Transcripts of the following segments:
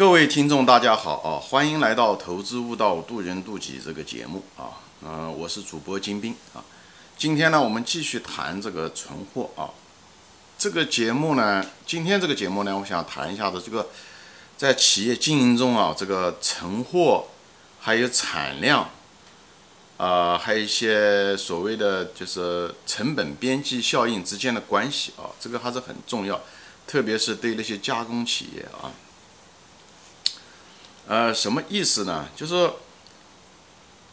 各位听众，大家好啊！欢迎来到《投资悟道，渡人渡己》这个节目啊。嗯，我是主播金兵啊。今天呢，我们继续谈这个存货啊。这个节目呢，今天这个节目呢，我想谈一下的这个在企业经营中啊，这个存货还有产量啊，还有一些所谓的就是成本边际效应之间的关系啊，这个还是很重要，特别是对那些加工企业啊。呃，什么意思呢？就是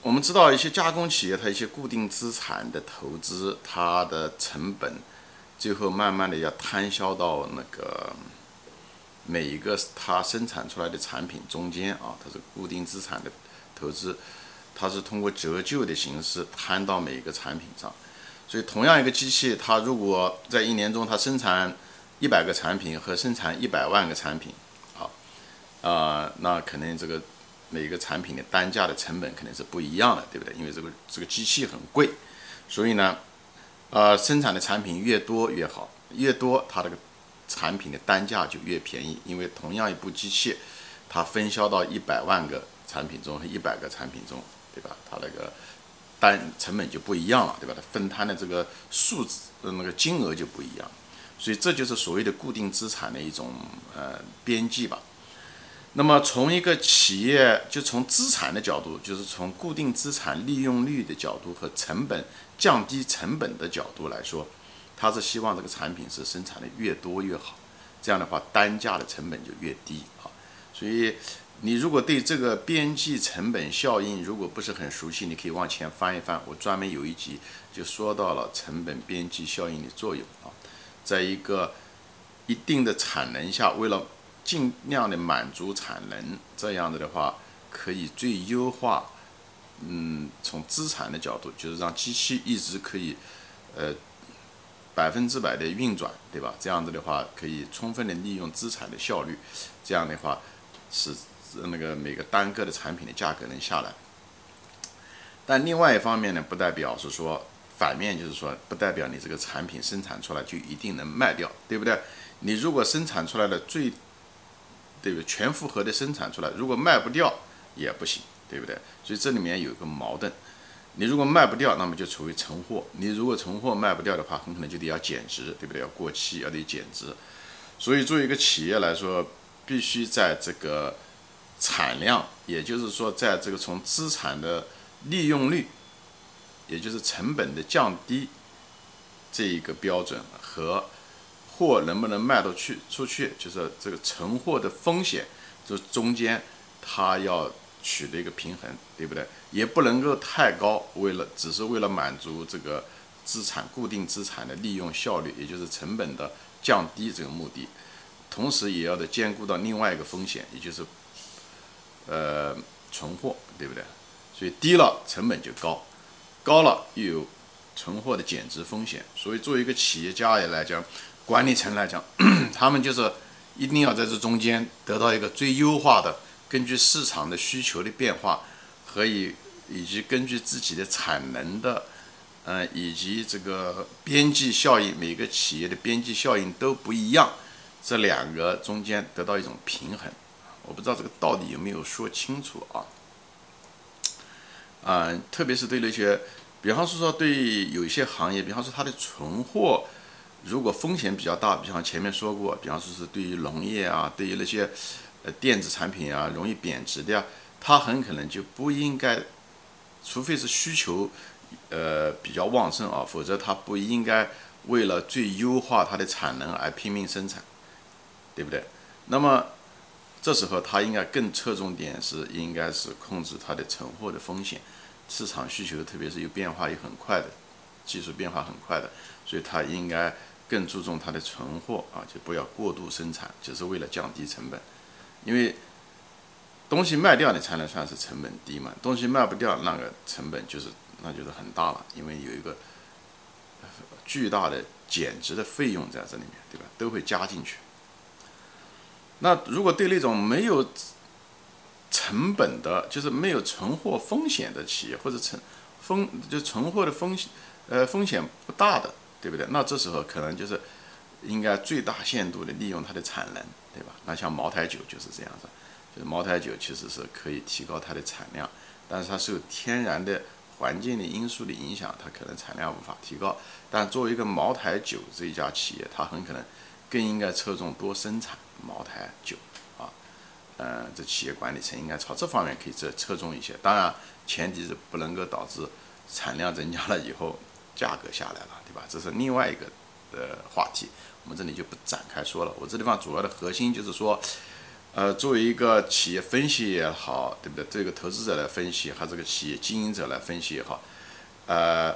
我们知道一些加工企业，它一些固定资产的投资，它的成本最后慢慢的要摊销到那个每一个它生产出来的产品中间啊，它是固定资产的投资，它是通过折旧的形式摊到每一个产品上。所以，同样一个机器，它如果在一年中它生产一百个产品和生产一百万个产品。啊，那可能这个每个产品的单价的成本肯定是不一样的，对不对？因为这个这个机器很贵，所以呢，呃，生产的产品越多越好，越多它这个产品的单价就越便宜。因为同样一部机器，它分销到一百万个产品中和一百个产品中，对吧？它那个单成本就不一样了，对吧？它分摊的这个数字那个金额就不一样，所以这就是所谓的固定资产的一种呃边际吧。那么从一个企业，就从资产的角度，就是从固定资产利用率的角度和成本降低成本的角度来说，他是希望这个产品是生产的越多越好，这样的话单价的成本就越低啊。所以你如果对这个边际成本效应如果不是很熟悉，你可以往前翻一翻，我专门有一集就说到了成本边际效应的作用啊，在一个一定的产能下，为了尽量的满足产能，这样子的话可以最优化。嗯，从资产的角度，就是让机器一直可以，呃，百分之百的运转，对吧？这样子的话可以充分的利用资产的效率，这样的话使那个每个单个的产品的价格能下来。但另外一方面呢，不代表是说反面，就是说不代表你这个产品生产出来就一定能卖掉，对不对？你如果生产出来的最对不对？全负荷的生产出来，如果卖不掉也不行，对不对？所以这里面有一个矛盾。你如果卖不掉，那么就处于存货；你如果存货卖不掉的话，很可能就得要减值，对不对？要过期，要得减值。所以作为一个企业来说，必须在这个产量，也就是说，在这个从资产的利用率，也就是成本的降低这一个标准和。货能不能卖得去出去，就是这个存货的风险，这中间它要取得一个平衡，对不对？也不能够太高，为了只是为了满足这个资产固定资产的利用效率，也就是成本的降低这个目的，同时也要的兼顾到另外一个风险，也就是呃存货，对不对？所以低了成本就高，高了又有存货的减值风险，所以作为一个企业家也来讲。管理层来讲，他们就是一定要在这中间得到一个最优化的，根据市场的需求的变化，和以以及根据自己的产能的，呃，以及这个边际效应，每个企业的边际效应都不一样，这两个中间得到一种平衡。我不知道这个到底有没有说清楚啊？嗯，特别是对那些，比方说说对有一些行业，比方说它的存货。如果风险比较大，比方前面说过，比方说是对于农业啊，对于那些呃电子产品啊，容易贬值的呀，它很可能就不应该，除非是需求呃比较旺盛啊，否则它不应该为了最优化它的产能而拼命生产，对不对？那么这时候它应该更侧重点是，应该是控制它的存货的风险，市场需求特别是有变化也很快的。技术变化很快的，所以它应该更注重它的存货啊，就不要过度生产，就是为了降低成本。因为东西卖掉你才能算是成本低嘛，东西卖不掉那个成本就是那就是很大了，因为有一个巨大的减值的费用在这里面，对吧？都会加进去。那如果对那种没有成本的，就是没有存货风险的企业，或者存风就存货的风险。呃，风险不大的，对不对？那这时候可能就是应该最大限度的利用它的产能，对吧？那像茅台酒就是这样子，就是茅台酒其实是可以提高它的产量，但是它受天然的环境的因素的影响，它可能产量无法提高。但作为一个茅台酒这一家企业，它很可能更应该侧重多生产茅台酒啊。嗯，这企业管理层应该朝这方面可以侧侧重一些。当然，前提是不能够导致产量增加了以后价格下来了，对吧？这是另外一个的话题，我们这里就不展开说了。我这地方主要的核心就是说，呃，作为一个企业分析也好，对不对？这个投资者来分析，还是个企业经营者来分析也好，呃，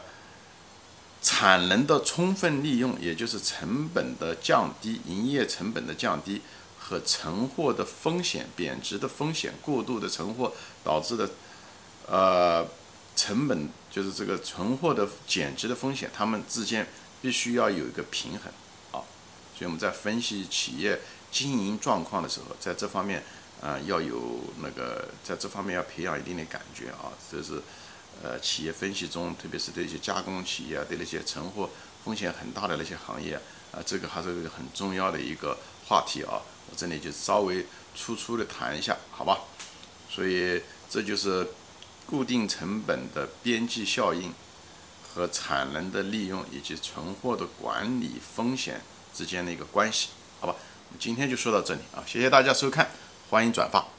产能的充分利用，也就是成本的降低，营业成本的降低。和存货的风险、贬值的风险、过度的存货导致的，呃，成本就是这个存货的减值的风险，它们之间必须要有一个平衡啊。所以我们在分析企业经营状况的时候，在这方面啊要有那个，在这方面要培养一定的感觉啊。这是呃企业分析中，特别是对一些加工企业啊、对那些存货风险很大的那些行业啊，这个还是个很重要的一个话题啊。我这里就稍微粗粗的谈一下，好吧？所以这就是固定成本的边际效应和产能的利用以及存货的管理风险之间的一个关系，好吧？今天就说到这里啊，谢谢大家收看，欢迎转发。